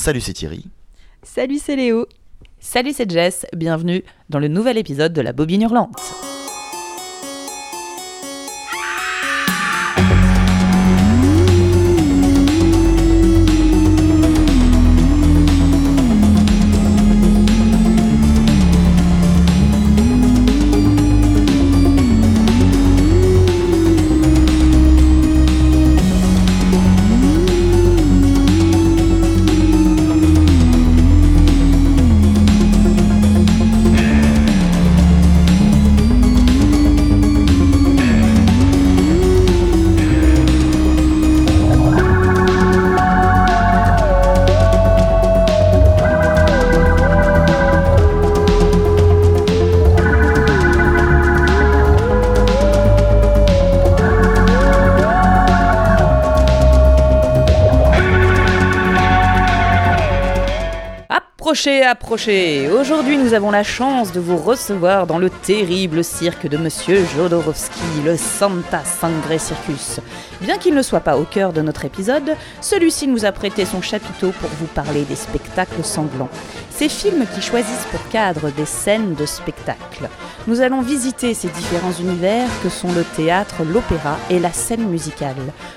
Salut, c'est Thierry. Salut, c'est Léo. Salut, c'est Jess. Bienvenue dans le nouvel épisode de La Bobine Hurlante. Approchez, approchez Aujourd'hui, nous avons la chance de vous recevoir dans le terrible cirque de Monsieur Jodorowsky, le Santa Sangre Circus. Bien qu'il ne soit pas au cœur de notre épisode, celui-ci nous a prêté son chapiteau pour vous parler des spectacles sanglants. Ces films qui choisissent pour cadre des scènes de spectacle. Nous allons visiter ces différents univers que sont le théâtre, l'opéra et la scène musicale.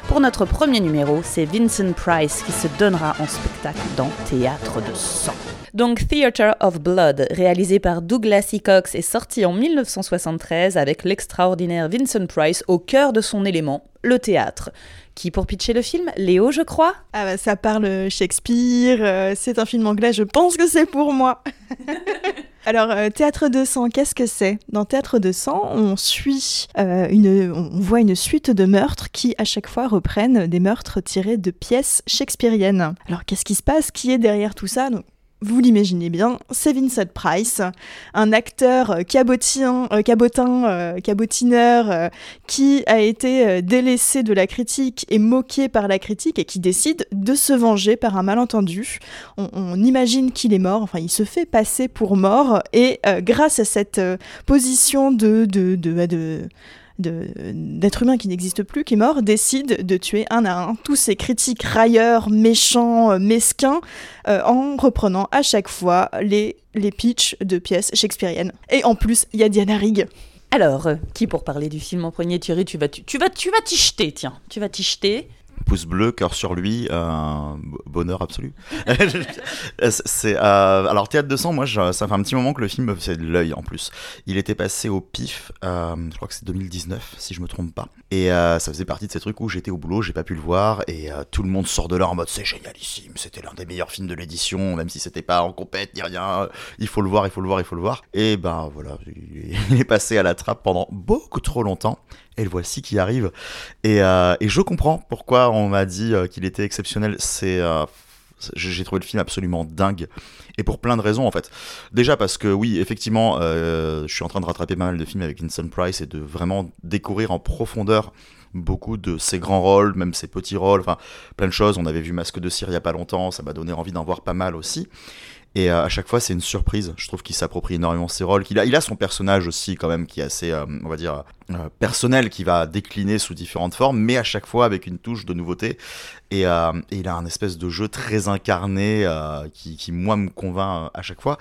Pour notre premier numéro, c'est Vincent Price qui se donnera en spectacle dans Théâtre de sang. Donc Theatre of Blood, réalisé par Douglas E. Cox, est sorti en 1973 avec l'extraordinaire Vincent Price au cœur de son élément, le théâtre. Qui pour pitcher le film? Léo, je crois? Ah bah ça parle Shakespeare, euh, c'est un film anglais, je pense que c'est pour moi. Alors, euh, Théâtre de sang, qu'est-ce que c'est? Dans Théâtre de sang, on suit euh, une, on voit une suite de meurtres qui, à chaque fois, reprennent des meurtres tirés de pièces shakespeariennes. Alors, qu'est-ce qui se passe? Qui est derrière tout ça? Donc, vous l'imaginez bien, c'est Vincent Price, un acteur euh, cabotin euh, cabotineur euh, qui a été délaissé de la critique et moqué par la critique et qui décide de se venger par un malentendu. On, imagine qu'il est mort, enfin il se fait passer pour mort et grâce à cette position de, de, de, de d'être humain qui n'existe plus, qui est mort, décide de tuer un à un tous ces critiques railleurs, méchants, euh, mesquins, euh, en reprenant à chaque fois les, les pitchs de pièces shakespeariennes. Et en plus, il y a Diana Rigg. Alors, euh, qui pour parler du film en premier, Thierry, tu vas tu, tu vas tu vas t'y jeter, tiens, tu vas t'y jeter pouce bleu, cœur sur lui, un bonheur absolu. c'est euh, alors théâtre de sang, moi ça fait un petit moment que le film me faisait de l'œil en plus. Il était passé au pif, euh, je crois que c'est 2019 si je me trompe pas. Et euh, ça faisait partie de ces trucs où j'étais au boulot, j'ai pas pu le voir et tout le monde sort de là en mode c'est génialissime, c'était l'un des meilleurs films de l'édition, même si c'était pas en compète ni rien. Il faut le voir, il faut le voir, il faut le voir. Et ben voilà, il est passé à la trappe pendant beaucoup trop longtemps et le voici qui arrive. Et, euh, et je comprends pourquoi on m'a dit euh, qu'il était exceptionnel. C'est euh, j'ai trouvé le film absolument dingue et pour plein de raisons en fait. Déjà parce que oui, effectivement, je suis en train de rattraper pas mal de films avec Vincent Price et de vraiment découvrir en profondeur beaucoup de ses grands rôles, même ses petits rôles, enfin plein de choses. On avait vu Masque de Cire il y a pas longtemps, ça m'a donné envie d'en voir pas mal aussi. Et euh, à chaque fois, c'est une surprise. Je trouve qu'il s'approprie énormément ses rôles. Il a son personnage aussi, quand même, qui est assez, euh, on va dire, euh, personnel, qui va décliner sous différentes formes, mais à chaque fois avec une touche de nouveauté. Et, et il a un espèce de jeu très incarné qui, qui, moi, me convainc à chaque fois.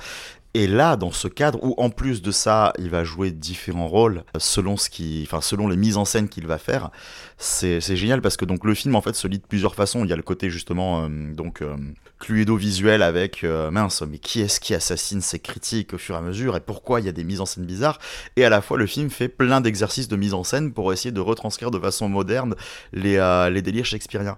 Et là, dans ce cadre où en plus de ça, il va jouer différents rôles selon ce qui, enfin selon les mises en scène qu'il va faire, c'est génial parce que donc le film en fait se lit de plusieurs façons. Il y a le côté justement euh, donc euh, cluedo visuel avec euh, mince, mais qui est-ce qui assassine ses critiques au fur et à mesure et pourquoi il y a des mises en scène bizarres? Et à la fois le film fait plein d'exercices de mise en scène pour essayer de retranscrire de façon moderne les, les délires shakespeariens.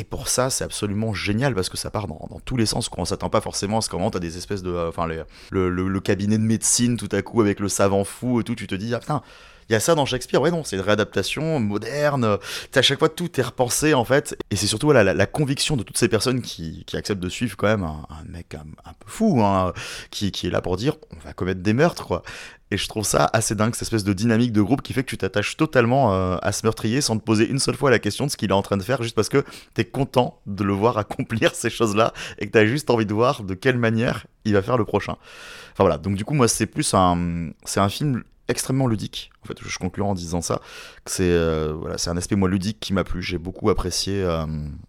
Et pour ça, c'est absolument génial parce que ça part dans, tous les sens. Qu'on s'attend pas forcément à ce moment, t'as des espèces de. Enfin, le, le, cabinet de médecine tout à coup avec le savant fou et tout. Tu te dis, ah putain, il y a ça dans Shakespeare. Ouais, non, c'est une réadaptation moderne. À chaque fois, tout est repensé en fait. Et c'est surtout la, conviction de toutes ces personnes qui, acceptent de suivre quand même un, mec un, peu fou, hein, qui, est là pour dire on va commettre des meurtres, quoi. Et je trouve ça assez dingue, cette espèce de dynamique de groupe qui fait que tu t'attaches totalement euh, à ce meurtrier sans te poser une seule fois la question de ce qu'il est en train de faire, juste parce que t'es content de le voir accomplir ces choses-là et que t'as juste envie de voir de quelle manière il va faire le prochain. Enfin voilà, donc du coup, moi, c'est plus. C'est un film extrêmement ludique. En fait, je conclue en disant ça. C'est euh, voilà, c'est un aspect moi ludique qui m'a plu. J'ai beaucoup apprécié euh,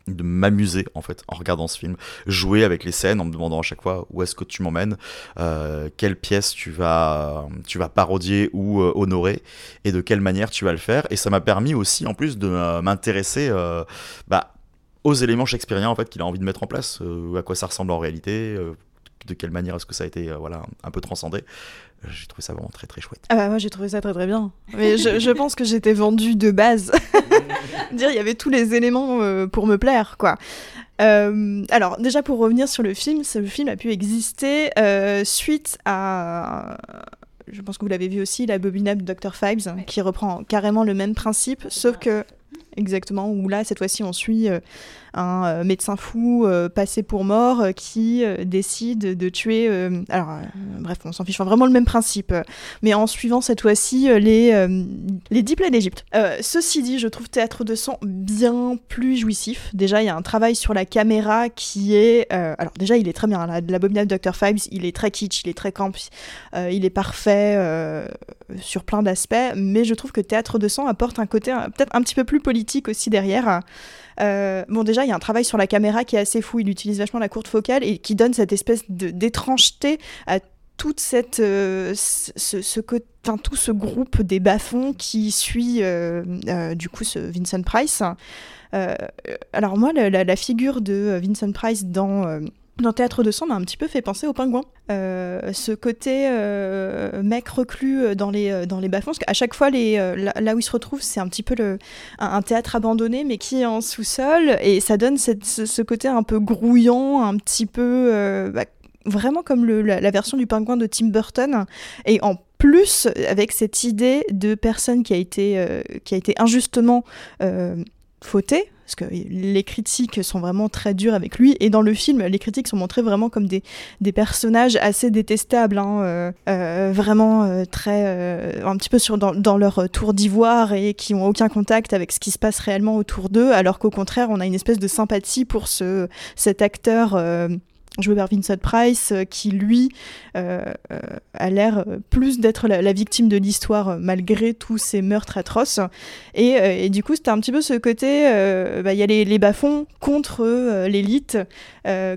de m'amuser en fait en regardant ce film, jouer avec les scènes en me demandant à chaque fois où est-ce que tu m'emmènes, euh, quelle pièce tu vas tu vas parodier ou honorer et de quelle manière tu vas le faire. Et ça m'a permis aussi en plus de m'intéresser bah, aux éléments shakespeariens en fait qu'il a envie de mettre en place, à quoi ça ressemble en réalité. de quelle manière est-ce que ça a été voilà un peu transcendé j'ai trouvé ça vraiment très très chouette Ah bah moi j'ai trouvé ça très très bien. Mais je, je pense que j'étais vendue de base. Dire il y avait tous les éléments euh, pour me plaire quoi. Euh, alors déjà pour revenir sur le film, ce film a pu exister euh, suite à, je pense que vous l'avez vu aussi, l'abominable Dr Fives, qui reprend carrément le même principe, sauf que exactement où là cette fois-ci on suit euh, un euh, médecin fou euh, passé pour mort euh, qui décide de tuer. alors bref, on s'en fiche. Enfin, vraiment le même principe, mais en suivant cette fois-ci les les dix plaies d'Égypte. Ceci dit, je trouve Théâtre de sang bien plus jouissif. Déjà, il y a un travail sur la caméra qui est. alors déjà, il est très bien. La- L'abominable Dr Fives, il est très kitsch, il est très camp, il est parfait sur plein d'aspects. Mais je trouve que Théâtre de sang apporte un côté peut-être un petit peu plus politique aussi derrière. Euh, bon, déjà, il y a un travail sur la caméra qui est assez fou. Il utilise vachement la courte focale et qui donne cette espèce d'étrangeté à toute euh, ce, tout ce groupe des bas-fonds qui suit euh, du coup ce Vincent Price. Alors moi, la, figure de Vincent Price dans dans Théâtre de sang m'a un petit peu fait penser au pingouin. Euh, ce côté euh, mec reclus euh, dans les, dans les bas-fonds, parce qu'à chaque fois, là, où il se retrouve, c'est un petit peu un, théâtre abandonné, mais qui est en sous-sol, et ça donne ce, côté un peu grouillant, un petit peu... bah, vraiment comme la, version du pingouin de Tim Burton, et en plus avec cette idée de personne qui a été, qui a été injustement fautée, parce que les critiques sont vraiment très dures avec lui, et dans le film, les critiques sont montrées vraiment comme des, personnages assez détestables, hein, euh, euh, vraiment euh, très, un petit peu sur, dans, leur tour d'ivoire, et qui ont aucun contact avec ce qui se passe réellement autour d'eux, alors qu'au contraire, on a une espèce de sympathie pour ce, cet acteur... par Vincent Price, euh, qui lui euh, euh, a l'air euh, plus d'être la, victime de l'histoire malgré tous ces meurtres atroces. Et, du coup, c'était un petit peu ce côté, euh, bah, il y a les, les bas-fonds contre euh, l'élite,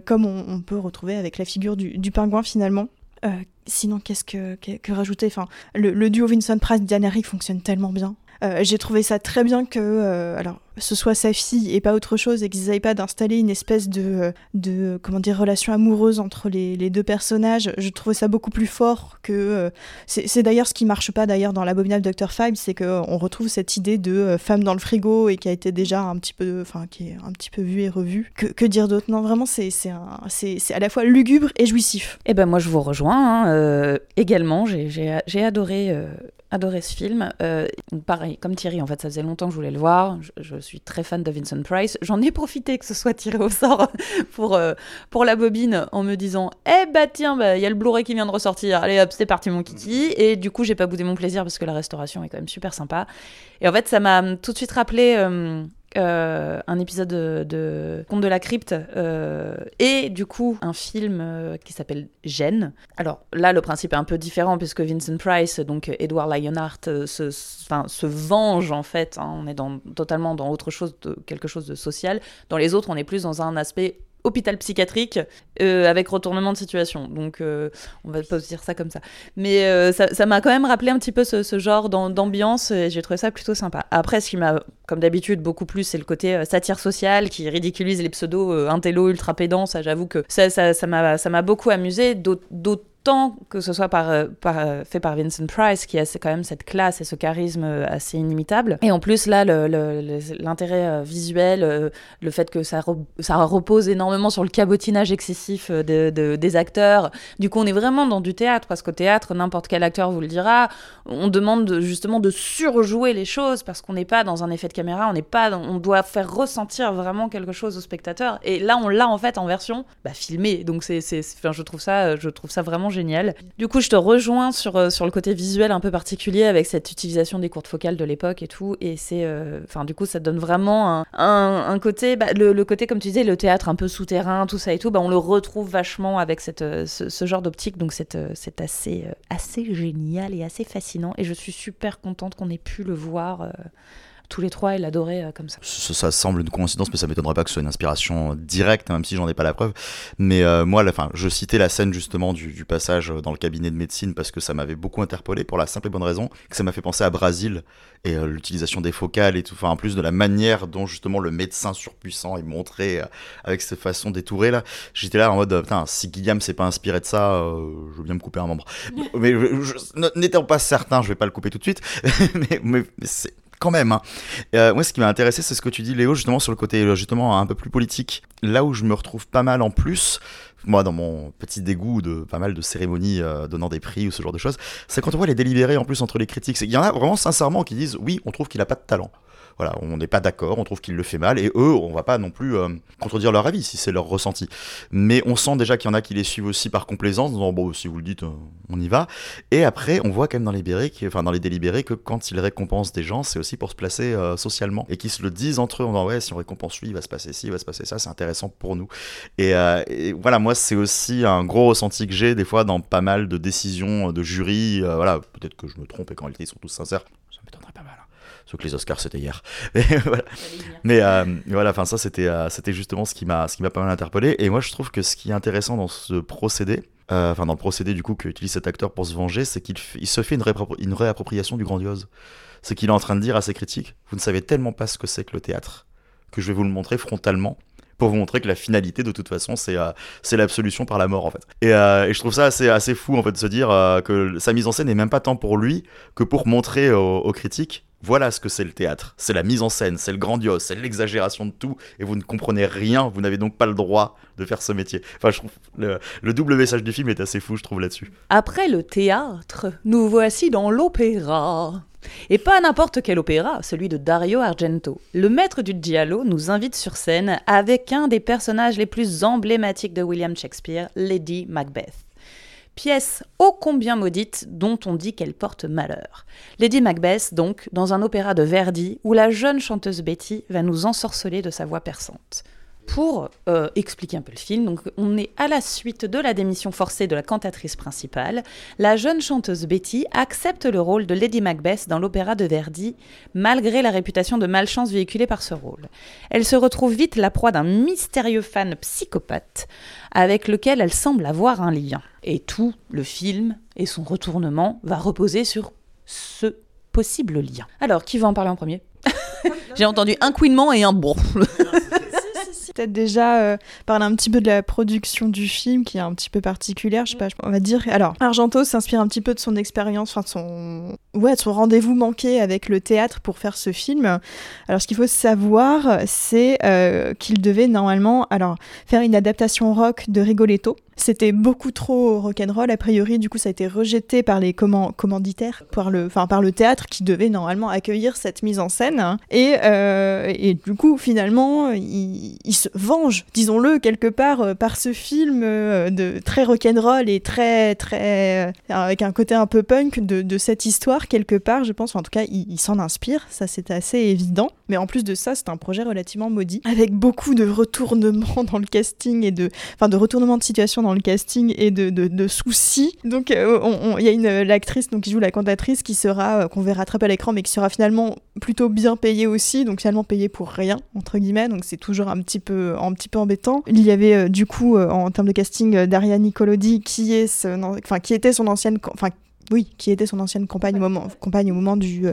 comme on, on peut retrouver avec la figure du, du pingouin finalement. Sinon, qu'est-ce que, que, rajouter? Enfin, le, le duo Vincent Price-Diane Eric fonctionne tellement bien. Euh, J'ai trouvé ça très bien que, euh, alors, ce soit sa fille et pas autre chose, et qu'ils n'aient pas d'installer une espèce de, euh, de, comment dire, relation amoureuse entre les, les deux personnages. Je trouvais ça beaucoup plus fort que. euh, c'est d'ailleurs ce qui marche pas d'ailleurs dans l'abominable Dr Five, c'est qu'on retrouve cette idée de femme dans le frigo et qui a été déjà un petit peu, enfin, qui est un petit peu vue et revue. Que, dire d'autre? Non, vraiment, c'est c'est à la fois lugubre et jouissif. Eh ben moi je vous rejoins hein, également. J'ai- adoré, adoré ce film. Euh, pareil, comme Thierry, en fait, ça faisait longtemps que je voulais le voir. Je, suis très fan de Vincent Price. J'en ai profité que ce soit tiré au sort pour, euh, pour la bobine en me disant Eh bah tiens, bah, il y a le Blu-ray qui vient de ressortir. Allez hop, c'est parti mon kiki. Et du coup, j'ai pas boudé mon plaisir parce que la restauration est quand même super sympa. Et en fait, ça m'a tout de suite rappelé. euh, euh, un épisode de, de Conte de la crypte euh, et du coup un film euh, qui s'appelle Gêne. Alors là le principe est un peu différent puisque Vincent Price, donc Edward Lionheart, se, se venge en fait. hein. on est dans, totalement dans autre chose, de, quelque chose de social. Dans les autres on est plus dans un aspect hôpital psychiatrique euh, avec retournement de situation. Donc euh, on va pas dire ça comme ça. Mais euh, ça m'a quand même rappelé un petit peu ce, genre d'am- d'ambiance et j'ai trouvé ça plutôt sympa. Après, ce qui m'a, comme d'habitude, beaucoup plus, c'est le côté satire sociale qui ridiculise les pseudos intello ultra pédants. Ça, j'avoue que ça, m'a, ça beaucoup amusé. D'aut- D'autant que ce soit par, euh, euh, fait par Vincent Price, qui a quand même cette classe et ce charisme euh, assez inimitable. Et en plus, là, l'intérêt visuel, le fait que ça, ça repose énormément sur le cabotinage excessif de- de- des acteurs. Du coup, on est vraiment dans du théâtre, parce qu'au théâtre, n'importe quel acteur vous le dira, on demande de- justement de surjouer les choses, parce qu'on n'est pas dans un effet de caméra, on pas, on doit faire ressentir vraiment quelque chose au spectateur. Et là, on l'a en fait en version bah, filmée. Donc, c'est, je trouve ça, je trouve ça vraiment génial. Du coup, je te rejoins sur, euh, sur le côté visuel un peu particulier avec cette utilisation des courtes focales de l'époque et tout. Et c'est. euh, Enfin, du coup, ça donne vraiment un, côté. bah, le, côté, comme tu disais, le théâtre un peu souterrain, tout ça et tout, bah, on le retrouve vachement avec euh, ce, genre d'optique. Donc, c'est assez, assez génial et assez fascinant. Et je suis super contente qu'on ait pu le voir. Tous les trois et l'adorer euh, comme ça. Ça, ça semble une coïncidence, mais ça m'étonnerait pas que ce soit une inspiration directe, hein, même si j'en ai pas la preuve. Mais euh, moi, la, fin, je citais la scène justement du, du passage dans le cabinet de médecine parce que ça m'avait beaucoup interpellé pour la simple et bonne raison que ça m'a fait penser à Brésil et euh, l'utilisation des focales et tout. Enfin, en plus de la manière dont justement le médecin surpuissant est montré euh, avec cette façon détourée là. J'étais là en mode, euh, putain, si Guillaume s'est pas inspiré de ça, euh, je veux bien me couper un membre. mais n'étant pas certain, je vais pas le couper tout de suite. mais c'est quand même. Hein. Euh, moi, ce qui m'a intéressé, c'est ce que tu dis, Léo, justement sur le côté euh, justement un peu plus politique. Là où je me retrouve pas mal en plus, moi, dans mon petit dégoût de pas mal de cérémonies euh, donnant des prix ou ce genre de choses, c'est quand on voit les délibérés en plus entre les critiques. Il y en a vraiment sincèrement qui disent oui, on trouve qu'il a pas de talent. Voilà, on n'est pas d'accord, on trouve qu'il le fait mal, et eux, on va pas non plus euh, contredire leur avis si c'est leur ressenti. Mais on sent déjà qu'il y en a qui les suivent aussi par complaisance, en disant bon, si vous le dites, euh, on y va. Et après, on voit quand même dans les délibérés, que- quand ils récompensent des gens, c'est aussi pour se placer euh, socialement, et qu'ils se le disent entre eux en disant ouais, si on récompense lui, il va se passer ci, il va se passer ça, c'est intéressant pour nous. Et, voilà, moi, c'est aussi un gros ressenti que j'ai des fois dans pas mal de décisions de jury. voilà, peut-être que je me trompe et qu'en réalité ils sont tous sincères, ça m'étonnerait pas mal. hein. Sauf que les Oscars c'était hier. Mais voilà. Mais euh, voilà, enfin ça c'était euh, c'était justement ce qui m'a ce qui m'a pas mal interpellé. Et moi je trouve que ce qui est intéressant dans ce procédé, euh, enfin dans le procédé du coup qu'utilise cet acteur pour se venger, c'est qu'il il se fait une, une réappropriation du grandiose. C'est qu'il est en train de dire à ses critiques, vous ne savez tellement pas ce que c'est que le théâtre que je vais vous le montrer frontalement pour vous montrer que la finalité de toute façon c'est euh, c'est l'absolution par la mort en fait. Et, euh, et je trouve ça assez assez fou en fait de se dire euh, que sa mise en scène n'est même pas tant pour lui que pour montrer aux, aux critiques voilà ce que c'est le théâtre. C'est la mise en scène, c'est le grandiose, c'est l'exagération de tout, et vous ne comprenez rien, vous n'avez donc pas le droit de faire ce métier. Enfin, je trouve le, le double message du film est assez fou, je trouve là-dessus. Après le théâtre, nous voici dans l'opéra. Et pas n'importe quel opéra, celui de Dario Argento. Le maître du giallo nous invite sur scène avec un des personnages les plus emblématiques de William Shakespeare, Lady Macbeth. Pièce ô combien maudite dont on dit qu'elle porte malheur. Lady Macbeth, donc, dans un opéra de Verdi où la jeune chanteuse Betty va nous ensorceler de sa voix perçante. Pour euh, expliquer un peu le film, donc on est à la suite de la démission forcée de la cantatrice principale. La jeune chanteuse Betty accepte le rôle de Lady Macbeth dans l'opéra de Verdi, malgré la réputation de malchance véhiculée par ce rôle. Elle se retrouve vite la proie d'un mystérieux fan psychopathe, avec lequel elle semble avoir un lien. Et tout le film et son retournement va reposer sur ce possible lien. Alors, qui va en parler en premier? J'ai entendu un couinement et un bon. Peut-être déjà euh, parler un petit peu de la production du film qui est un petit peu particulière, je sais pas, on va dire. Alors, Argento s'inspire un petit peu de son expérience, enfin de son ouais, de son rendez-vous manqué avec le théâtre pour faire ce film. Alors, ce qu'il faut savoir, c'est euh, qu'il devait normalement alors faire une adaptation rock de Rigoletto. C'était beaucoup trop rock'n'roll a priori, du coup ça a été rejeté par les comman- commanditaires, par le, enfin par le théâtre qui devait normalement accueillir cette mise en scène. Et, euh, et du coup finalement il, se venge, disons-le quelque part, euh, par ce film euh, de très rock'n'roll et très très avec un côté un peu punk de, de cette histoire quelque part, je pense. Enfin, en tout cas il, il s'en inspire, ça c'est assez évident. Mais en plus de ça c'est un projet relativement maudit avec beaucoup de retournements dans le casting et de, enfin de retournements de situation dans le casting et de, soucis. Donc euh, il y a une l'actrice qui joue la cantatrice qui sera euh, qu'on verra très à l'écran mais qui sera finalement plutôt bien payée aussi donc finalement payée pour rien entre guillemets donc c'est toujours un petit peu un petit peu embêtant. Il y avait euh, du coup euh, en termes de casting euh, Daria Nicolodi qui est qui était son ancienne enfin oui, qui était son ancienne compagne au moment, compagne au moment du, euh,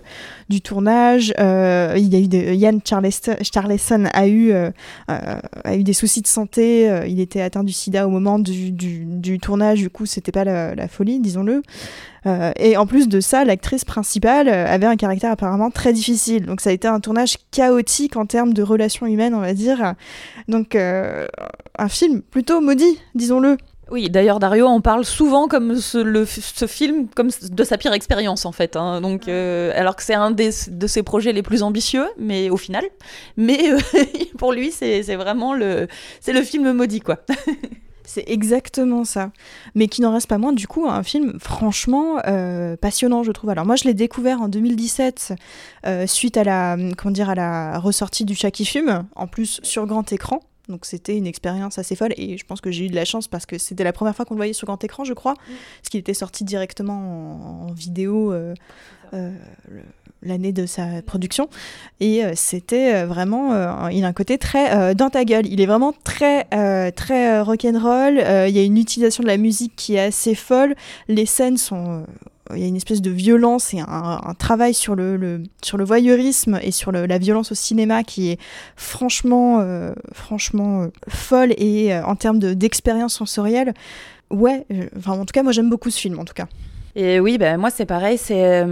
du tournage. Euh, il y a eu des, Yann Charleston, Charleston a eu euh, euh, a eu des soucis de santé. il était atteint du sida au moment du, du, du tournage. Du coup, c'était pas la, la folie, disons-le. Euh, et en plus de ça, l'actrice principale avait un caractère apparemment très difficile. Donc, ça a été un tournage chaotique en termes de relations humaines, on va dire. Donc, un film plutôt maudit, disons-le. Oui, d'ailleurs Dario en parle souvent comme ce, le, ce film comme de sa pire expérience en fait. hein. Donc, euh, alors que c'est un des, de ses projets les plus ambitieux, mais au final, mais euh, pour lui c'est vraiment le c'est le film maudit quoi. C'est exactement ça. Mais qui n'en reste pas moins, du coup, un film franchement euh, passionnant, je trouve. Alors, moi, je l'ai découvert en 2017, euh, suite à la, comment dire, à la ressortie du Chat qui fume, en plus sur grand écran. Donc, c'était une expérience assez folle. Et je pense que j'ai eu de la chance parce que c'était la première fois qu'on le voyait sur grand écran, je crois. Parce qu'il était sorti directement en, vidéo. Euh, le, l'année de sa production. Et euh, c'était euh, vraiment, euh, il a un côté très dans ta gueule. Il est vraiment très, très rock'n'roll. Il y a une utilisation de la musique qui est assez folle. Les scènes sont il y a une espèce de violence et un, travail sur le, sur le voyeurisme et sur la violence au cinéma qui est franchement, franchement folle et en termes d'expérience sensorielle, ouais, enfin, en tout cas, moi j'aime beaucoup ce film en tout cas. Et oui, ben, moi c'est pareil, c'est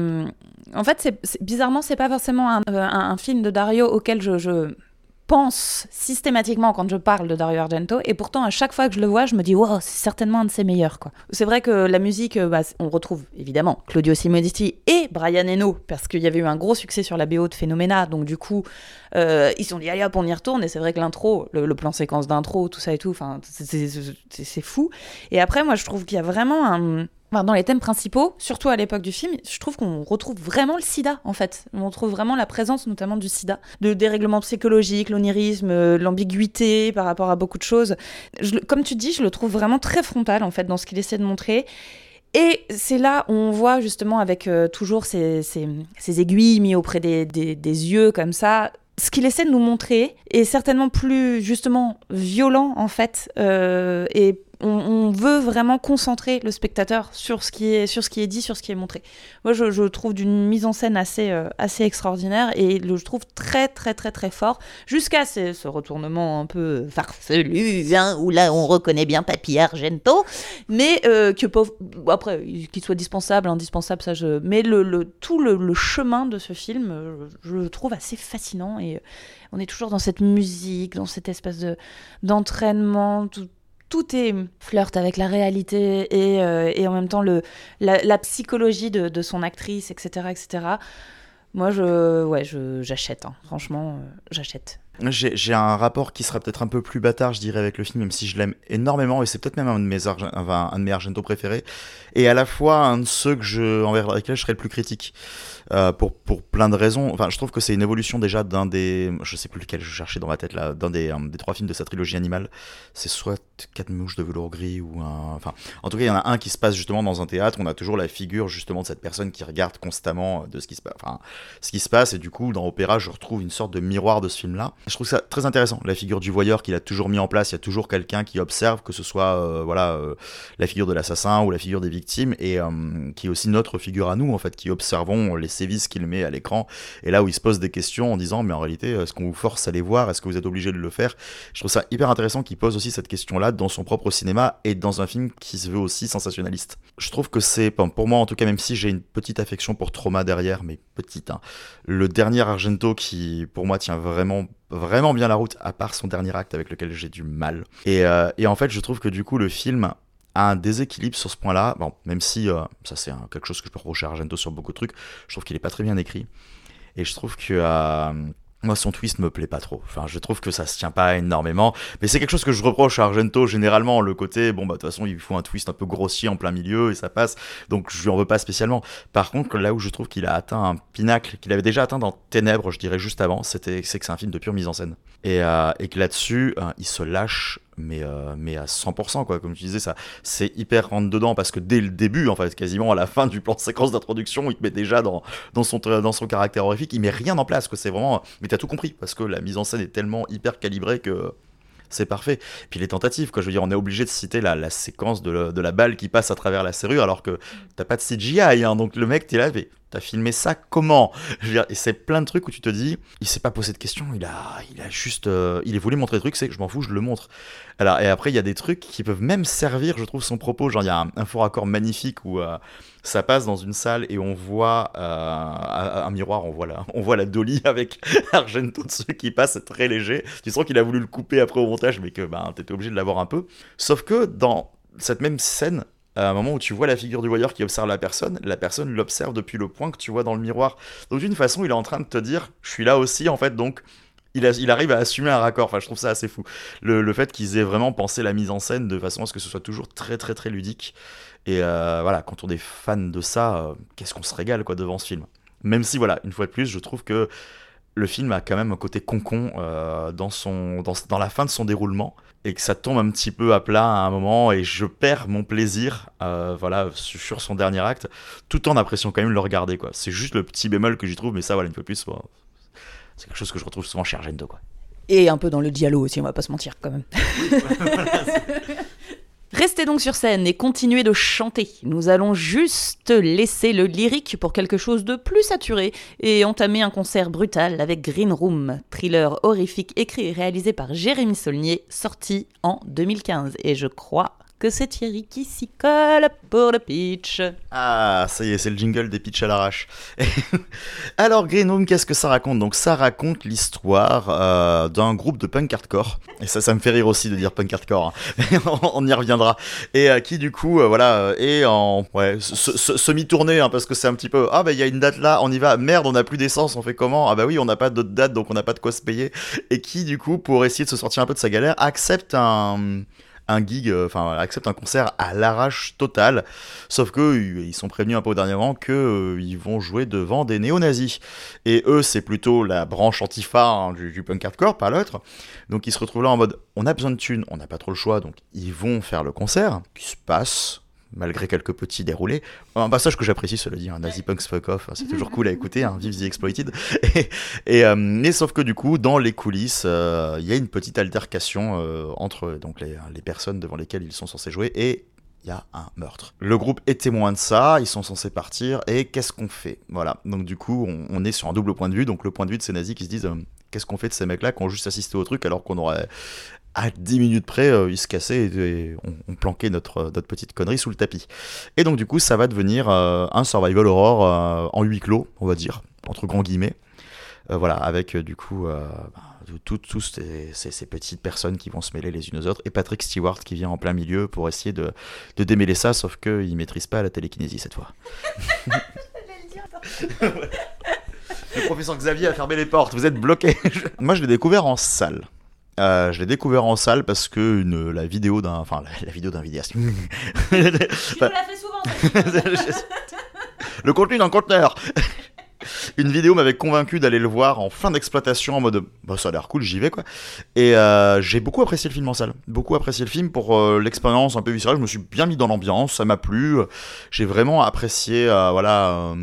en fait, c'est, bizarrement, c'est pas forcément un, euh, film de Dario auquel je, pense systématiquement quand je parle de Dario Argento, et pourtant à chaque fois que je le vois, je me dis wow, c'est certainement un de ses meilleurs. Quoi. C'est vrai que la musique, euh, bah, on retrouve évidemment Claudio Simonetti et Brian Eno, parce qu'il y avait eu un gros succès sur la BO de Phenomena, donc du coup, euh, ils se sont dit allez hop, on y retourne, et c'est vrai que l'intro, le, plan séquence d'intro, tout ça et tout, c'est fou. Et après, moi, je trouve qu'il y a vraiment un dans les thèmes principaux, surtout à l'époque du film, je trouve qu'on retrouve vraiment le sida, en fait. On retrouve vraiment la présence notamment du sida, de dérèglement psychologique, l'onirisme, euh, l'ambiguïté par rapport à beaucoup de choses. comme tu dis, je le trouve vraiment très frontal, en fait, dans ce qu'il essaie de montrer. Et c'est là où on voit justement avec euh, toujours ces, aiguilles mises auprès des, yeux comme ça, ce qu'il essaie de nous montrer est certainement plus justement violent en fait euh, et on, veut vraiment concentrer le spectateur sur ce qui est, sur ce qui est dit, sur ce qui est montré. Moi, je, trouve d'une mise en scène assez, euh, assez extraordinaire et je trouve très, très, très, très fort, jusqu'à ce, retournement un peu farfelu, hein, où là, on reconnaît bien Papy Argento, mais euh, que, après, qu'il soit dispensable, indispensable, ça, je... mais le, tout le, chemin de ce film, euh, je le trouve assez fascinant et on est toujours dans cette musique, dans cette espèce de, d'entraînement, tout tout est flirt avec la réalité et, euh, et en même temps le, la, psychologie de, de, son actrice, etc. etc. Moi, je, ouais, j'achète, hein. franchement, euh, j'achète. J'ai un rapport qui sera peut-être un peu plus bâtard, je dirais, avec le film, même si je l'aime énormément, et c'est peut-être même un de mes, un de mes Argento préférés, et à la fois un de ceux que je, envers lesquels je serais le plus critique. Euh, pour, plein de raisons. Enfin, je trouve que c'est une évolution déjà d'un des. Je sais plus lequel je cherchais dans ma tête là, d'un des, des trois films de sa trilogie animale. C'est soit Quatre mouches de velours gris ou un. Enfin, en tout cas, il y en a un qui se passe justement dans un théâtre. On a toujours la figure justement de cette personne qui regarde constamment de ce qui se passe. Enfin, ce qui se passe, et du coup, dans Opéra, je retrouve une sorte de miroir de ce film-là. Je trouve ça très intéressant. La figure du voyeur qu'il a toujours mis en place, il y a toujours quelqu'un qui observe, que ce soit euh, voilà euh, la figure de l'assassin ou la figure des victimes, et qui est aussi notre figure à nous, en fait, qui observons les sévices qu'il met à l'écran, et là où il se pose des questions en disant, mais en réalité, est-ce qu'on vous force à les voir? Est-ce que vous êtes obligé de le faire? Je trouve ça hyper intéressant qu'il pose aussi cette question-là dans son propre cinéma et dans un film qui se veut aussi sensationnaliste. Je trouve que c'est, pour moi en tout cas, même si j'ai une petite affection pour Trauma derrière, mais petite, hein, le dernier Argento qui, pour moi, tient vraiment vraiment bien la route, à part son dernier acte avec lequel j'ai du mal. Et, euh, et en fait, je trouve que du coup, le film un déséquilibre sur ce point-là. Bon, même si euh, ça c'est quelque chose que je peux reprocher à Argento sur beaucoup de trucs, je trouve qu'il est pas très bien écrit. Et je trouve que euh, moi, son twist me plaît pas trop. Enfin, je trouve que ça se tient pas énormément. Mais c'est quelque chose que je reproche à Argento généralement. Le côté, bon, bah, de toute façon, il faut un twist un peu grossier en plein milieu et ça passe. Donc, je lui en veux pas spécialement. Par contre, là où je trouve qu'il a atteint un pinacle, qu'il avait déjà atteint dans Ténèbres, je dirais juste avant, c'était, c'est que c'est un film de pure mise en scène. Et, euh, et que là-dessus, il se lâche mais, euh, mais à 100%, quoi. Comme tu disais, ça, c'est hyper rentre dedans parce que dès le début, en fait, quasiment à la fin du plan de séquence d'introduction, il te met déjà dans, dans, son, dans son caractère horrifique, il met rien en place, que c'est vraiment. Mais t'as tout compris parce que la mise en scène est tellement hyper calibrée que c'est parfait. Puis les tentatives, quoi. Je veux dire, on est obligé de citer la, la séquence de, de, la balle qui passe à travers la serrure alors que t'as pas de CGI, hein. Donc le mec, t'es là, mais T'as filmé ça comment? Et c'est plein de trucs où tu te dis, il s'est pas posé de questions, il a, il a juste, euh, il est voulu montrer des trucs, c'est que je m'en fous, je le montre. Alors et après il y a des trucs qui peuvent même servir, je trouve, son propos. Genre il y a un, faux raccord magnifique où euh, ça passe dans une salle et on voit euh, un miroir, on voit la, on voit la Dolly avec Argento dessus qui passe, très léger. Tu sens qu'il a voulu le couper après au montage, mais que ben t'étais obligé de l'avoir un peu. Sauf que dans cette même scène, à un moment où tu vois la figure du voyeur qui observe la personne, la personne l'observe depuis le point que tu vois dans le miroir. Donc d'une façon, il est en train de te dire, je suis là aussi en fait, donc il, arrive à assumer un raccord. Enfin, je trouve ça assez fou. Le, fait qu'ils aient vraiment pensé la mise en scène de façon à ce que ce soit toujours très, très, très ludique. Et euh, voilà, quand on est fan de ça, euh, qu'est-ce qu'on se régale quoi devant ce film. Même si, voilà, une fois de plus, je trouve que le film a quand même un côté concon euh, son, dans, dans la fin de son déroulement et que ça tombe un petit peu à plat à un moment et je perds mon plaisir euh, voilà, sur son dernier acte tout en appréciant quand même le regarder. quoi. C'est juste le petit bémol que j'y trouve, mais ça, voilà, une fois de plus, bon, c'est quelque chose que je retrouve souvent chez Argento. Quoi. Et un peu dans le dialogue aussi, on va pas se mentir quand même. Restez donc sur scène et continuez de chanter. Nous allons juste laisser le lyrique pour quelque chose de plus saturé et entamer un concert brutal avec Green Room, thriller horrifique écrit et réalisé par Jérémy Saulnier, sorti en 2015. Et je crois que c'est Thierry qui s'y colle pour le pitch. Ah, ça y est, c'est le jingle des pitchs à l'arrache. Alors, Green qu'est-ce que ça raconte? Donc, ça raconte l'histoire euh, d'un groupe de punk hardcore. Et ça, ça me fait rire aussi de dire punk hardcore. hein. on y reviendra. Et euh, qui, du coup, euh, voilà, est en ouais, se- se- semi-tournée, hein, parce que c'est un petit peu Ah, bah, il y a une date là, on y va. Merde, on n'a plus d'essence, on fait comment? Ah, bah oui, on n'a pas d'autre date, donc on n'a pas de quoi se payer. Et qui, du coup, pour essayer de se sortir un peu de sa galère, accepte un un gig, euh, enfin accepte un concert à l'arrache totale, sauf que euh, ils sont prévenus un peu au dernier moment que euh, ils vont jouer devant des néo-nazis. Et eux, c'est plutôt la branche antifa hein, du, du punk hardcore, pas l'autre. Donc ils se retrouvent là en mode, on a besoin de thunes, on n'a pas trop le choix, donc ils vont faire le concert, qui se passe malgré quelques petits déroulés. Un passage que j'apprécie, cela dit, un Nazi Punks Fuck Off, hein, c'est toujours cool à écouter, hein, vive The Exploited. Et, et, euh, mais sauf que du coup, dans les coulisses, euh, il y a une petite altercation euh, entre donc, les, les personnes devant lesquelles ils sont censés jouer et il y a un meurtre. Le groupe est témoin de ça, ils sont censés partir, et qu'est-ce qu'on fait? Voilà, donc du coup, on, on est sur un double point de vue, donc le point de vue de ces nazis qui se disent euh, qu'est-ce qu'on fait de ces mecs-là qui ont juste assisté au truc alors qu'on aurait à 10 minutes près, euh, ils se cassaient et, et on, on planquait notre, notre petite connerie sous le tapis. Et donc du coup, ça va devenir euh, un survival horror euh, en huis clos, on va dire, entre grands guillemets. Euh, voilà, avec euh, du coup euh, bah, tout- tous ces, ces- ces petites personnes qui vont se mêler les unes aux autres, et Patrick Stewart qui vient en plein milieu pour essayer de, de démêler ça, sauf qu'il maîtrise pas la télékinésie cette fois. Le professeur Xavier a fermé les portes, vous êtes bloqués. Moi je l'ai découvert en salle. Euh, je l'ai découvert en salle parce que une, la vidéo d'un, enfin la, la vidéo d'un vidéaste. Tu me l'as fait souvent. le contenu d'un conteneur. Une vidéo m'avait convaincu d'aller le voir en fin d'exploitation en mode bah, ça a l'air cool, j'y vais quoi. Et euh, j'ai beaucoup apprécié le film en salle. Beaucoup apprécié le film pour euh, l'expérience un peu viscérale. Je me suis bien mis dans l'ambiance, ça m'a plu. J'ai vraiment apprécié. euh, voilà, euh,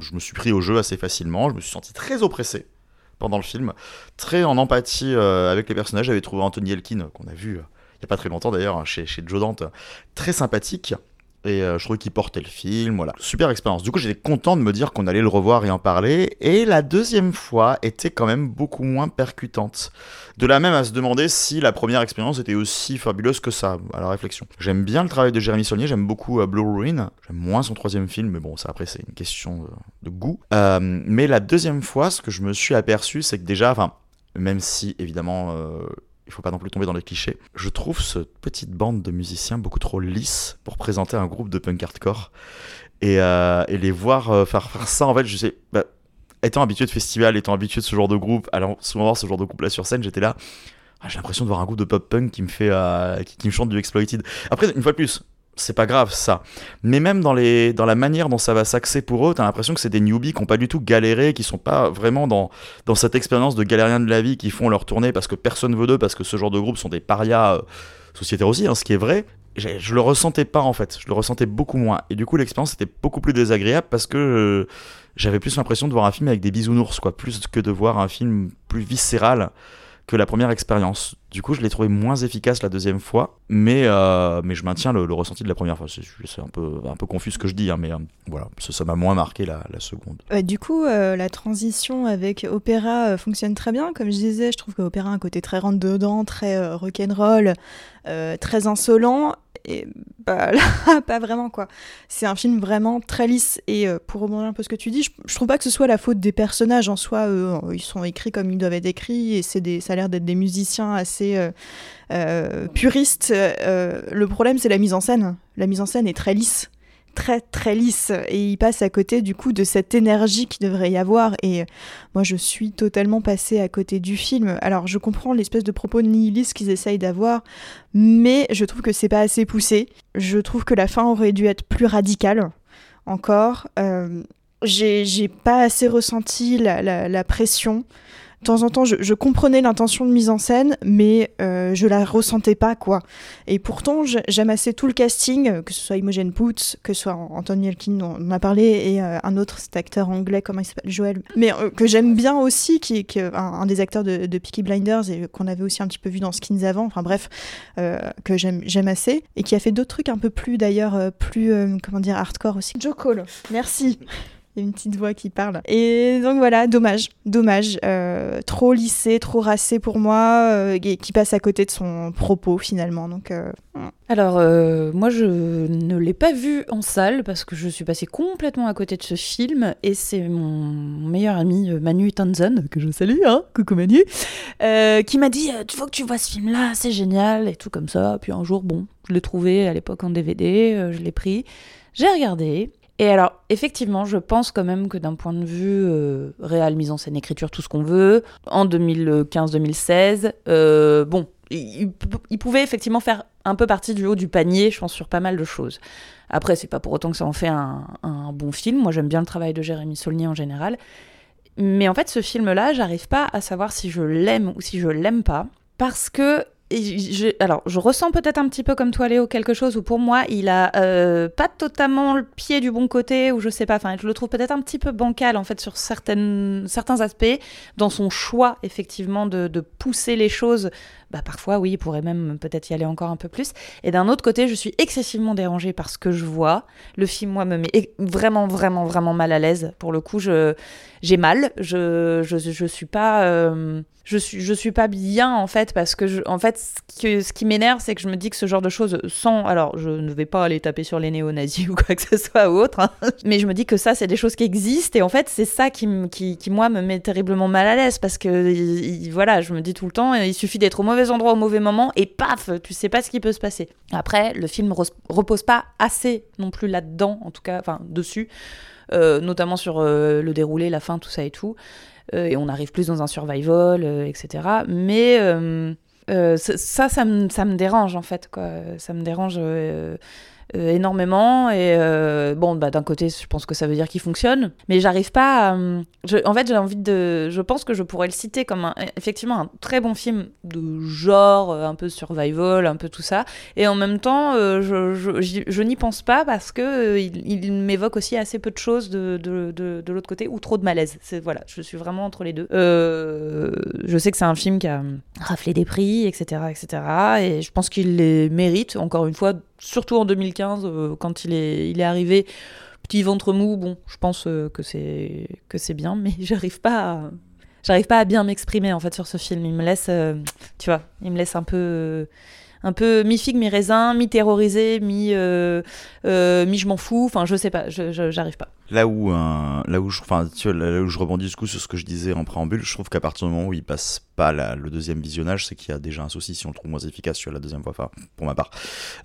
je me suis pris au jeu assez facilement. Je me suis senti très oppressé pendant le film, très en empathie euh, avec les personnages. J'avais trouvé Anthony Elkin qu'on a vu. euh, il y a pas très longtemps d'ailleurs hein, chez, chez Joe Dante, très sympathique. Et euh, je trouvais qu'il portait le film, voilà. Super expérience. Du coup, j'étais content de me dire qu'on allait le revoir et en parler. Et la deuxième fois était quand même beaucoup moins percutante. De la même à se demander si la première expérience était aussi fabuleuse que ça, à la réflexion. J'aime bien le travail de Jérémy Saulnier, j'aime beaucoup euh, Blue Ruin. J'aime moins son troisième film, mais bon, ça après, c'est une question de, de goût. Euh, mais la deuxième fois, ce que je me suis aperçu, c'est que déjà, enfin, même si évidemment. Il faut pas non plus tomber dans les clichés. Je trouve cette petite bande de musiciens beaucoup trop lisse pour présenter un groupe de punk hardcore. Et, euh, les voir euh, faire, faire ça, en fait, je sais. bah, étant habitué de festival, étant habitué de ce genre de groupe, allant souvent voir ce genre de groupe là sur scène, j'étais là. ah, J'ai l'impression de voir un groupe de pop punk qui me fait, euh, qui me chante du exploited. Après, une fois de plus, c'est pas grave ça. Mais même dans, les, dans la manière dont ça va s'axer pour eux, t'as l'impression que c'est des newbies qui ont pas du tout galéré, qui sont pas vraiment dans, dans cette expérience de galériens de la vie, qui font leur tournée parce que personne veut d'eux, parce que ce genre de groupe sont des parias euh, sociétaires aussi, hein, ce qui est vrai. Je le ressentais pas en fait, je le ressentais beaucoup moins. Et du coup, l'expérience était beaucoup plus désagréable parce que euh, j'avais plus l'impression de voir un film avec des bisounours, quoi, plus que de voir un film plus viscéral que la première expérience. Du coup, je l'ai trouvé moins efficace la deuxième fois, mais, euh, mais je maintiens le, ressenti de la première fois. C'est un peu, un peu confus ce que je dis, hein, mais euh, voilà, ça m'a moins marqué la, seconde. Du coup, euh, la transition avec opéra fonctionne très bien. Comme je disais, je trouve que opéra a un côté très rentre-dedans, très rock'n'roll, très insolent. Et bah pas vraiment quoi. C'est un film vraiment très lisse. Et pour rebondir un peu ce que tu dis, je, je trouve pas que ce soit la faute des personnages en soi. ils sont écrits comme ils doivent être écrits et c'est ça a l'air d'être des musiciens assez euh, euh, puristes. Euh, le problème, c'est la mise en scène. La mise en scène est très lisse très très lisse et il passe à côté du coup de cette énergie qui devrait y avoir et moi je suis totalement passée à côté du film. Alors je comprends l'espèce de propos nihiliste qu'ils essayent d'avoir, mais je trouve que c'est pas assez poussé. Je trouve que la fin aurait dû être plus radicale encore. J'ai pas assez ressenti la pression de temps en temps, je, comprenais l'intention de mise en scène, mais euh, je la ressentais pas, quoi. Et pourtant, j'aime assez tout le casting, que ce soit Imogen Poots, que ce soit Anthony Elkin, dont on a parlé, et euh, un autre, cet acteur anglais, comment il s'appelle, Joël, mais euh, que j'aime bien aussi, qui est un, des acteurs de, de Peaky Blinders, et qu'on avait aussi un petit peu vu dans Skins avant, enfin bref, que j'aime assez, et qui a fait d'autres trucs un peu plus, d'ailleurs, plus, comment dire, hardcore aussi. Joe Cole, merci. Il y a une petite voix qui parle. Et donc voilà, dommage, dommage. Euh, trop lissé, trop racé pour moi, euh, qui passe à côté de son propos finalement. Donc, euh, Alors, moi je ne l'ai pas vu en salle parce que je suis passée complètement à côté de ce film et c'est mon meilleur ami Manu Tanzan, que je salue, hein, coucou Manu, qui m'a dit Il faut que tu vois ce film-là, c'est génial et tout comme ça. Puis un jour, bon, je l'ai trouvé à l'époque en DVD, je l'ai pris, j'ai regardé. Et alors, effectivement, je pense quand même que d'un point de vue euh, réel, mise en scène, écriture, tout ce qu'on veut, en 2015-2016, euh, bon, il, pouvait effectivement faire un peu partie du haut du panier, je pense, sur pas mal de choses. Après, c'est pas pour autant que ça en fait un, bon film. Moi, j'aime bien le travail de Jérémy Saulnier en général. Mais en fait, ce film-là, j'arrive pas à savoir si je l'aime ou si je l'aime pas. Parce que je, alors, je ressens peut-être un petit peu comme toi, Léo, quelque chose où pour moi, il a euh, pas totalement le pied du bon côté, ou je sais pas, enfin, je le trouve peut-être un petit peu bancal, en fait, sur certains aspects, dans son choix, effectivement, de pousser les choses. Bah, parfois, oui, il pourrait même peut-être y aller encore un peu plus. Et d'un autre côté, je suis excessivement dérangée par ce que je vois. Le film, moi, me met vraiment, vraiment, vraiment mal à l'aise. Pour le coup, j'ai mal. Je, je, je suis pas. Euh, je suis je suis pas bien en fait parce que en fait ce qui, ce qui m'énerve c'est que je me dis que ce genre de choses sans alors je ne vais pas aller taper sur les néo-nazis ou quoi que ce soit ou autre hein, mais je me dis que ça c'est des choses qui existent et en fait c'est ça qui, qui, qui, moi me met terriblement mal à l'aise parce que voilà je me dis tout le temps il suffit d'être au mauvais endroit au mauvais moment et paf tu sais pas ce qui peut se passer après le film repose pas assez non plus là-dedans en tout cas enfin dessus euh, notamment sur euh, le déroulé la fin tout ça et tout euh, et on arrive plus dans un survival, etc. Mais euh, ça, ça me, ça me dérange en fait, quoi. Ça me dérange euh, énormément. Et euh, bon, bah, d'un côté, je pense que ça veut dire qu'il fonctionne, mais j'arrive pas à. en fait, j'ai envie de. Je pense que je pourrais le citer comme effectivement un très bon film de genre, euh, un peu survival, un peu tout ça. Et en même temps, je, je, je, n'y pense pas parce que il, m'évoque aussi assez peu de choses de, de, de, de l'autre côté ou trop de malaise. Voilà, je suis vraiment entre les deux. je sais que c'est un film qui a raflé des prix, etc., etc. Et je pense qu'il les mérite. Encore une fois, surtout en 2015, euh, quand il est, il est arrivé, petit ventre mou, bon, je pense euh, que c'est que c'est bien, mais j'arrive pas à, j'arrive pas à bien m'exprimer en fait sur ce film. Il me laisse, euh, tu vois, il me laisse un peu un peu mi-figue, mi-raisin, mi-terrorisé, mi, euh, euh, mi je m'en fous, enfin je sais pas, j'arrive pas. Là où, euh, là, où je, là je rebondis du coup sur ce que je disais en préambule, je trouve qu'à partir du moment où il passe pas le deuxième visionnage, c'est qu'il y a déjà un souci si on le trouve moins efficace sur la deuxième fois, enfin, pour ma part.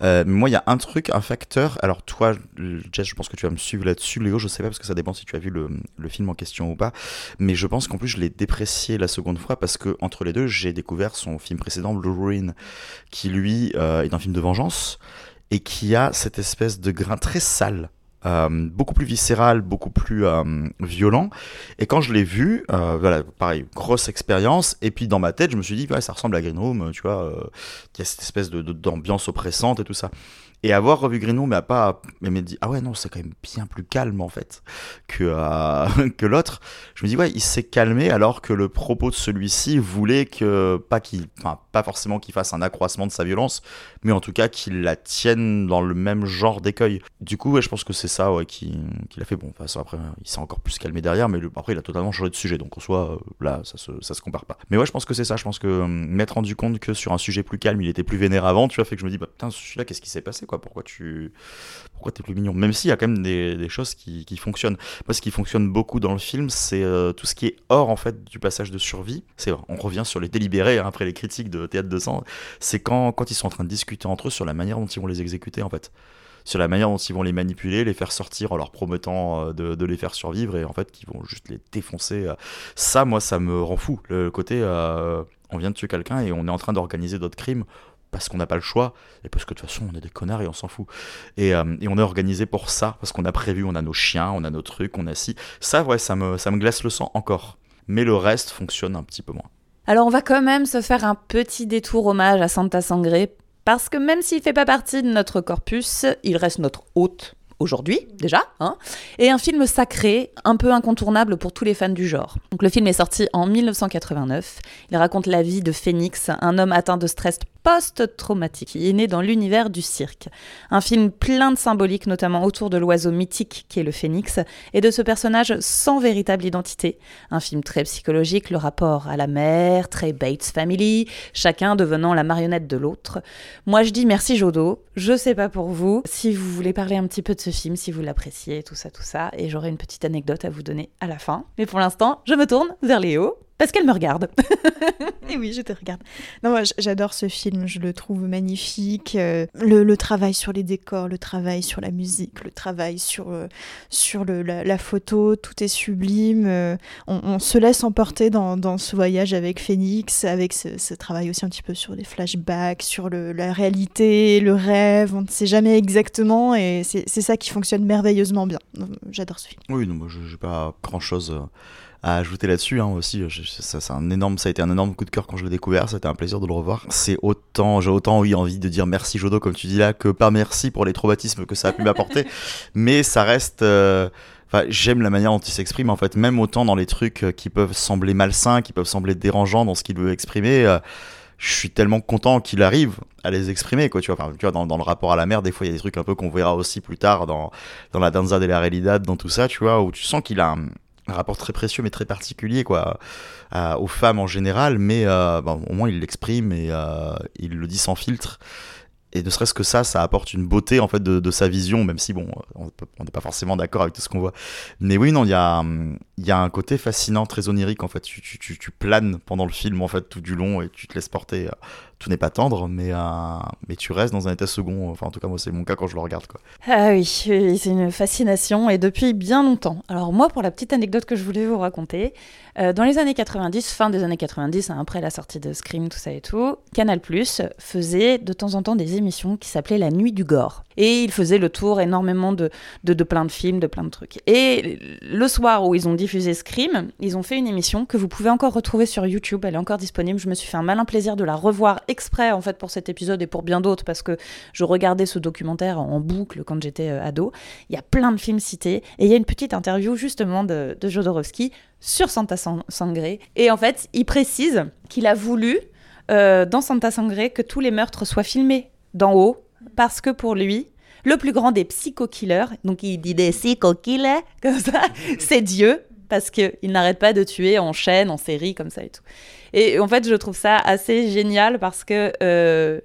mais moi, il y a un truc, un facteur, alors toi, Jess, je pense que tu vas me suivre là-dessus, Léo, je sais pas parce que ça dépend si tu as vu le, film en question ou pas, mais je pense qu'en plus je l'ai déprécié la seconde fois parce que entre les deux, j'ai découvert son film précédent, Blue Ruin, qui lui lui, euh, est un film de vengeance et qui a cette espèce de grain très sale. Euh, beaucoup plus viscéral, beaucoup plus euh, violent. Et quand je l'ai vu, voilà, pareil, grosse expérience. Et puis dans ma tête, je me suis dit, ouais, ça ressemble à Green Room, tu vois, il y a cette espèce de, d'ambiance oppressante et tout ça. Et avoir revu Green Room, mais pas, me dit, ah ouais, non, c'est quand même bien plus calme en fait que, que l'autre. Je me dis, ouais, il s'est calmé alors que le propos de celui-ci voulait que, pas qu'il, enfin, pas forcément qu'il fasse un accroissement de sa violence, mais en tout cas qu'il la tienne dans le même genre d'écueil. Du coup, ouais, je pense que c'est ça ouais, qui, qui l'a fait. Bon, après, il s'est encore plus calmé derrière, mais après, il a totalement changé de sujet. Donc en soi, euh, là, ça se, ça se compare pas. Mais ouais, je pense que c'est ça. Je pense que euh, m'être rendu compte que sur un sujet plus calme, il était plus vénère avant, tu vois, fait que je me dis, bah putain, celui-là, qu'est-ce qui s'est passé, quoi? Pourquoi tu. Pourquoi t'es plus mignon Même s'il y a quand même des, choses qui, qui, fonctionnent. Moi, ce qui fonctionne beaucoup dans le film, c'est euh, tout ce qui est hors, en fait, du passage de survie. C'est, on revient sur les délibérés, hein, après les critiques de Théâtre de Sang, c'est quand, quand ils sont en train de discuter entre eux sur la manière dont ils vont les exécuter en fait. sur la manière dont ils vont les manipuler, les faire sortir en leur promettant euh, de, les faire survivre et en fait qu'ils vont juste les défoncer. euh. Ça, moi, ça me rend fou. Le côté, on vient de tuer quelqu'un et on est en train d'organiser d'autres crimes parce qu'on n'a pas le choix et parce que de toute façon on est des connards et on s'en fout. Et, euh, on est organisé pour ça parce qu'on a prévu, on a nos chiens, on a nos trucs, on a si. Ça, ouais, ça me, glace le sang encore. Mais le reste fonctionne un petit peu moins. Alors on va quand même se faire un petit détour hommage à Santa Sangre, parce que même s'il fait pas partie de notre corpus, il reste notre hôte aujourd'hui déjà, hein, et un film sacré, un peu incontournable pour tous les fans du genre. Donc le film est sorti en 1989. Il raconte la vie de Phoenix, un homme atteint de stress post-traumatique. Il est né dans l'univers du cirque. Un film plein de symboliques, notamment autour de l'oiseau mythique qui est le phénix, et de ce personnage sans véritable identité. Un film très psychologique, le rapport à la mère, très Bates Family, chacun devenant la marionnette de l'autre. Moi je dis merci Jodo, je sais pas pour vous, si vous voulez parler un petit peu de ce film, si vous l'appréciez, tout ça, tout ça, et j'aurai une petite anecdote à vous donner à la fin. Mais pour l'instant, je me tourne vers Léo, parce qu'elle me regarde. Et oui, je te regarde. Non, moi, j'adore ce film, je le trouve magnifique. euh, le, le travail sur les décors, le travail sur la musique, le travail sur, euh, sur le, la, la photo, tout est sublime. euh, on, on se laisse emporter dans, dans ce voyage avec Phoenix, avec ce, ce travail aussi un petit peu sur les flashbacks, sur le, la réalité, le rêve. On ne sait jamais exactement et c'est ça qui fonctionne merveilleusement bien. J'adore ce film. Oui, non, moi, je j'ai pas grand chose à ajouter là-dessus. Hein, aussi, Je- ça, c'est un énorme, ça a été un énorme coup de cœur quand je l'ai découvert. C'était un plaisir de le revoir. C'est autant, j'ai autant oui envie de dire merci Jodo comme tu dis là que pas merci pour les traumatismes que ça a pu m'apporter. Mais ça reste. euh, Enfin, j'aime la manière dont il s'exprime en fait, même autant dans les trucs euh, qui peuvent sembler malsains, qui peuvent sembler dérangeants dans ce qu'il veut exprimer. euh, je suis tellement content qu'il arrive à les exprimer quoi tu vois, Enfin, tu vois dans, dans le rapport à la mer des fois il y a des trucs un peu qu'on verra aussi plus tard dans dans la danza de la realidad dans tout ça tu vois où tu sens qu'il a un, un rapport très précieux mais très particulier quoi aux femmes en général mais euh, bon, au moins il l'exprime et euh, il le dit sans filtre et ne serait-ce que ça, ça apporte une beauté en fait de, sa vision, même si bon, on n'est pas forcément d'accord avec tout ce qu'on voit. Mais oui, non, il y a, un côté fascinant, très onirique en fait. Tu, tu, tu, tu planes pendant le film en fait tout du long et tu te laisses porter. Tout n'est pas tendre, mais euh, mais tu restes dans un état second. Enfin, en tout cas, moi, c'est mon cas quand je le regarde quoi. Ah oui, c'est une fascination et depuis bien longtemps. Alors moi, pour la petite anecdote que je voulais vous raconter, euh, dans les années 90, fin des années 90, hein, après la sortie de Scream, tout ça et tout, Canal+ faisait de temps en temps des émissions qui s'appelaient La Nuit du Gore. Et il faisait le tour énormément de, de, plein de films, de plein de trucs. Et le soir où ils ont diffusé Scream, ils ont fait une émission que vous pouvez encore retrouver sur YouTube. Elle est encore disponible. Je me suis fait un malin plaisir de la revoir exprès en fait pour cet épisode et pour bien d'autres parce que je regardais ce documentaire en boucle quand j'étais euh, ado. Il y a plein de films cités et il y a une petite interview justement de, Jodorowsky sur Santa San- Sangre. Et en fait, il précise qu'il a voulu euh, dans Santa Sangre que tous les meurtres soient filmés d'en haut parce que pour lui, le plus grand des psycho-killers, donc il dit des psycho-killers comme ça, c'est Dieu parce qu'il n'arrête pas de tuer en chaîne, en série, comme ça et tout. Et en fait, je trouve ça assez génial parce que, euh,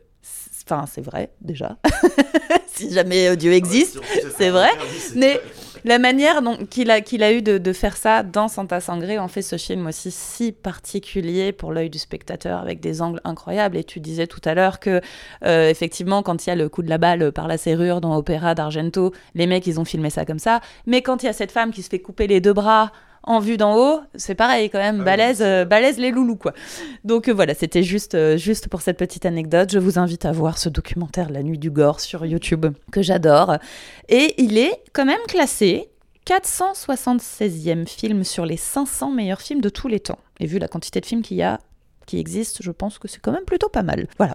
enfin, c'est vrai déjà. si jamais euh, Dieu existe, c'est vrai. Mais la manière qu'il a, qu'il a eu de, faire ça dans Santa Sangre en fait ce film aussi si particulier pour l'œil du spectateur avec des angles incroyables. Et tu disais tout à l'heure que euh, effectivement quand il y a le coup de la balle par la serrure dans Opéra d'Argento, les mecs ils ont filmé ça comme ça. Mais quand il y a cette femme qui se fait couper les deux bras en vue d'en haut, c'est pareil quand même, Ah balèze, euh, balèze les loulous quoi. Donc euh, voilà, c'était juste, euh, juste pour cette petite anecdote. Je vous invite à voir ce documentaire La Nuit du Gore sur YouTube que j'adore. Et il est quand même classé 476e film sur les 500 meilleurs films de tous les temps. Et vu la quantité de films qu'il y a, qui existent, je pense que c'est quand même plutôt pas mal. Voilà.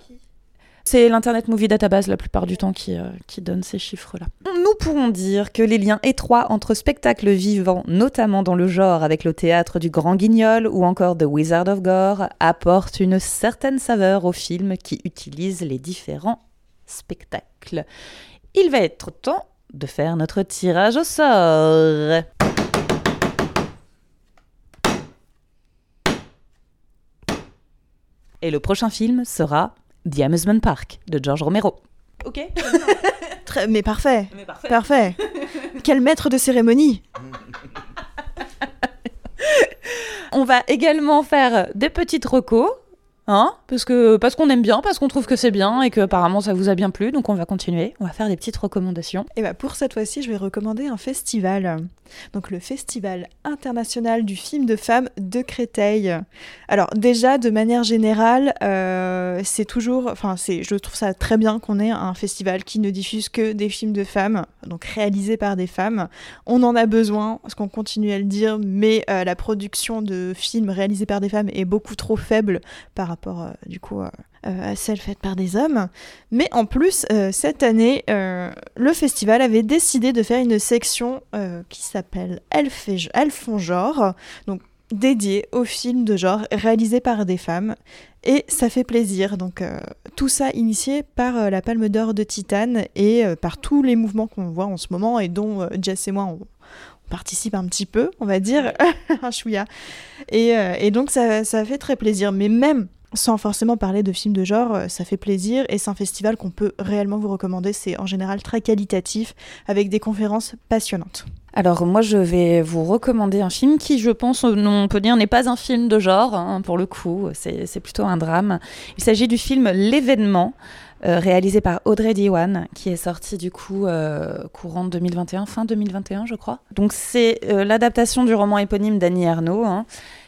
C'est l'Internet Movie Database la plupart du temps qui, euh, qui donne ces chiffres-là. Nous pourrons dire que les liens étroits entre spectacles vivants, notamment dans le genre avec le théâtre du Grand Guignol ou encore The Wizard of Gore, apportent une certaine saveur au film qui utilise les différents spectacles. Il va être temps de faire notre tirage au sort. Et le prochain film sera The Amusement Park de George Romero. Ok Très, mais parfait, Mais parfait. parfait. Quel maître de cérémonie On va également faire des petites recos. Hein? Parce que parce qu'on aime bien, parce qu'on trouve que c'est bien et que apparemment ça vous a bien plu, donc on va continuer. On va faire des petites recommandations. Et bah pour cette fois-ci, je vais recommander un festival. Donc le Festival international du film de femmes de Créteil. Alors déjà, de manière générale, euh, c'est toujours, enfin c'est, je trouve ça très bien qu'on ait un festival qui ne diffuse que des films de femmes, donc réalisés par des femmes. On en a besoin, parce qu'on continue à le dire, mais euh, la production de films réalisés par des femmes est beaucoup trop faible par rapport, euh, du coup, euh, euh, à celle faite par des hommes. Mais en plus, cette année, le festival avait décidé de faire une section qui s'appelle Elles, font genre, donc dédiée aux films de genre réalisés par des femmes. Et ça fait plaisir. Donc tout ça initié par la Palme d'Or de Titane et par tous les mouvements qu'on voit en ce moment et dont Jess et moi on, participe un petit peu, on va dire, un chouïa. Et, et donc ça, ça fait très plaisir. Mais même sans forcément parler de films de genre, euh, ça fait plaisir et c'est un festival qu'on peut réellement vous recommander. C'est en général très qualitatif avec des conférences passionnantes. Alors moi je vais vous recommander un film qui je pense on peut dire n'est pas un film de genre hein, pour le coup, c'est plutôt un drame. Il s'agit du film L'événement euh, réalisé par Audrey Diwan qui est sorti du coup euh, courant 2021, fin 2021 je crois. Donc c'est l'adaptation du roman éponyme d'Annie Ernaux hein,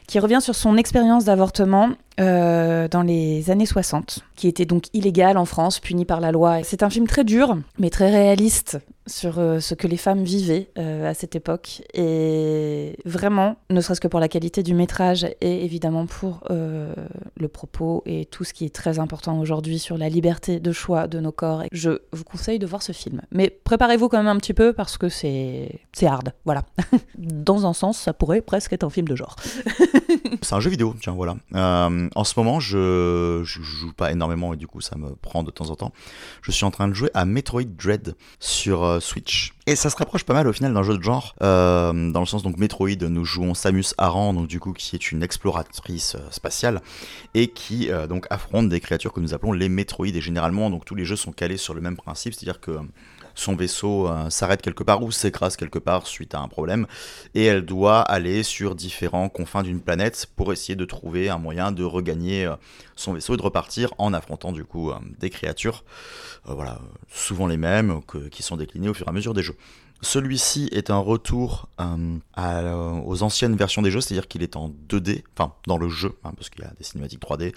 qui revient sur son expérience d'avortement euh, dans les années 60, qui était donc illégal en France, puni par la loi. C'est un film très dur, mais très réaliste sur euh, ce que les femmes vivaient euh, à cette époque. Et vraiment, ne serait-ce que pour la qualité du métrage et évidemment pour le propos et tout ce qui est très important aujourd'hui sur la liberté de choix de nos corps, je vous conseille de voir ce film. Mais préparez-vous quand même un petit peu parce que c'est hard, voilà. Dans un sens, ça pourrait presque être un film de genre. C'est un jeu vidéo, tiens, voilà. Euh, en ce moment, je, je joue pas énormément et du coup, ça me prend de temps en temps. Je suis en train de jouer à Metroid Dread sur euh, Switch. Et ça se rapproche pas mal au final d'un jeu de genre, euh, dans le sens donc Metroid, nous jouons Samus Aran, donc du coup qui est une exploratrice spatiale et qui donc affronte des créatures que nous appelons les Metroid. Et généralement, donc tous les jeux sont calés sur le même principe, c'est-à-dire que son vaisseau euh, s'arrête quelque part ou s'écrase quelque part suite à un problème et elle doit aller sur différents confins d'une planète pour essayer de trouver un moyen de regagner euh, son vaisseau et de repartir en affrontant du coup euh, des créatures, voilà, souvent les mêmes, qui sont déclinées au fur et à mesure des jeux. Celui-ci est un retour euh, euh, aux anciennes versions des jeux, c'est-à-dire qu'il est en 2D, enfin dans le jeu, hein, parce qu'il y a des cinématiques 3D,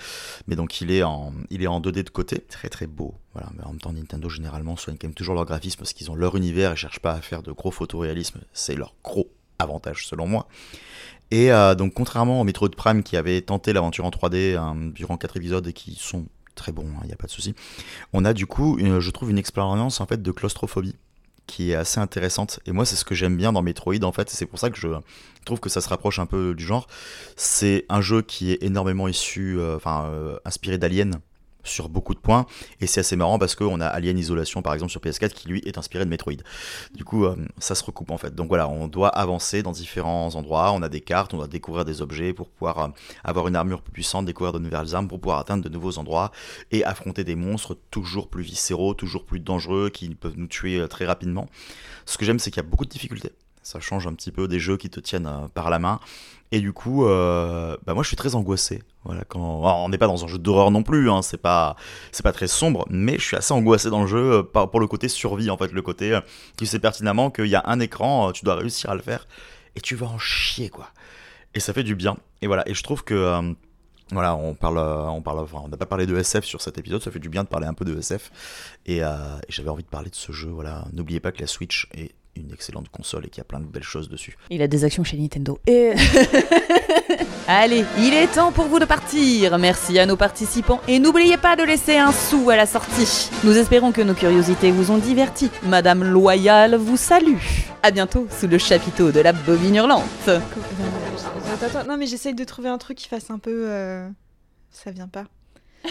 mais donc il est en, il est en 2D de côté, très très beau. Voilà, mais en même temps Nintendo généralement soigne quand même toujours leur graphisme parce qu'ils ont leur univers et cherchent pas à faire de gros photoréalisme, c'est leur gros avantage selon moi. Et euh, donc contrairement au Metroid Prime qui avait tenté l'aventure en 3D hein, durant 4 épisodes et qui sont très bons, il n'y a pas de souci, on a du coup, je trouve, une expérience en fait de claustrophobie qui est assez intéressante. Et moi, c'est ce que j'aime bien dans Metroid, en fait. C'est pour ça que je trouve que ça se rapproche un peu du genre. C'est un jeu qui est énormément issu, euh, enfin, euh, inspiré d'Alien sur beaucoup de points. Et c'est assez marrant parce qu'on a Alien Isolation, par exemple, sur PS4, qui lui est inspiré de Metroid. Du coup, euh, ça se recoupe en fait. Donc voilà, on doit avancer dans différents endroits. On a des cartes, on doit découvrir des objets pour pouvoir euh, avoir une armure plus puissante, découvrir de nouvelles armes pour pouvoir atteindre de nouveaux endroits et affronter des monstres toujours plus viscéraux, toujours plus dangereux, qui peuvent nous tuer euh, très rapidement. Ce que j'aime, c'est qu'il y a beaucoup de difficultés. Ça change un petit peu des jeux qui te tiennent euh, par la main. Et du coup, euh, bah moi je suis très angoissé. Voilà, quand on n'est pas dans un jeu d'horreur non plus, hein, c'est pas pas très sombre, mais je suis assez angoissé dans le jeu euh, pour le côté survie en fait, le côté euh, tu sais pertinemment qu'il y a un écran, tu dois réussir à le faire et tu vas en chier quoi. Et ça fait du bien. Et voilà, et je trouve que voilà, on parle, on parle, enfin, on n'a pas parlé de SF sur cet épisode, ça fait du bien de parler un peu de SF. Et, et j'avais envie de parler de ce jeu. Voilà, n'oubliez pas que la Switch est une excellente console et qu'il y a plein de belles choses dessus. Il a des actions chez Nintendo. Et... Allez, il est temps pour vous de partir. Merci à nos participants et n'oubliez pas de laisser un sou à la sortie. Nous espérons que nos curiosités vous ont diverti. Madame Loyale vous salue. À bientôt sous le chapiteau de la bobine hurlante. Attends, attends, non mais j'essaye de trouver un truc qui fasse un peu... euh, Ça vient pas.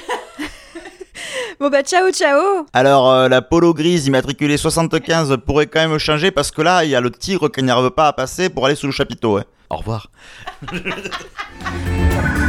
bon bah ciao ciao Alors, euh, la polo grise immatriculée 75 pourrait quand même changer parce que là, il y a le tigre qui n'arrive pas à passer pour aller sous le chapiteau. Au revoir.